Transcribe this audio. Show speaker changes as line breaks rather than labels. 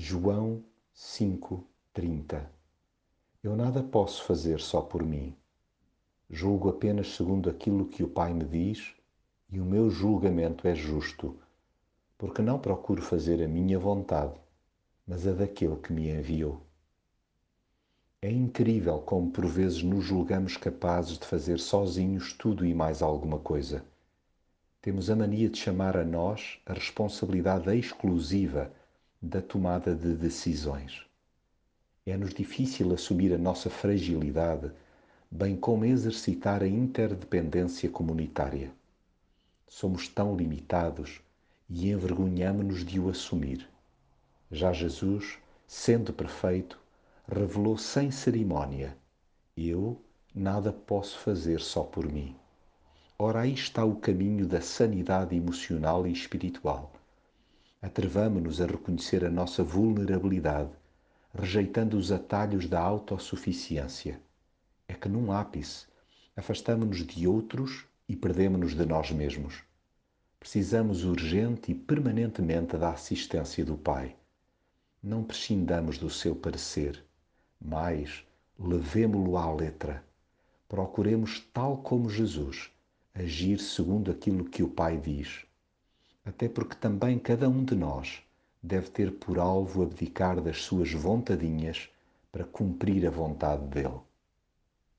João 5:30 Eu nada posso fazer só por mim. Julgo apenas segundo aquilo que o Pai me diz, e o meu julgamento é justo, porque não procuro fazer a minha vontade, mas a daquele que me enviou. É incrível como por vezes nos julgamos capazes de fazer sozinhos tudo e mais alguma coisa. Temos a mania de chamar a nós a responsabilidade exclusiva da tomada de decisões. É-nos difícil assumir a nossa fragilidade, bem como exercitar a interdependência comunitária. Somos tão limitados e envergonhamo-nos de o assumir. Já Jesus, sendo perfeito, revelou sem cerimónia: Eu nada posso fazer só por mim. Ora, aí está o caminho da sanidade emocional e espiritual Atrevamo-nos a reconhecer a nossa vulnerabilidade, rejeitando os atalhos da autossuficiência. É que num ápice afastamo-nos de outros e perdemos-nos de nós mesmos. Precisamos urgente e permanentemente da assistência do Pai. Não prescindamos do seu parecer, mas levemo-lo à letra. Procuremos, tal como Jesus, agir segundo aquilo que o Pai diz até porque também cada um de nós deve ter por alvo abdicar das suas vontadinhas para cumprir a vontade dele.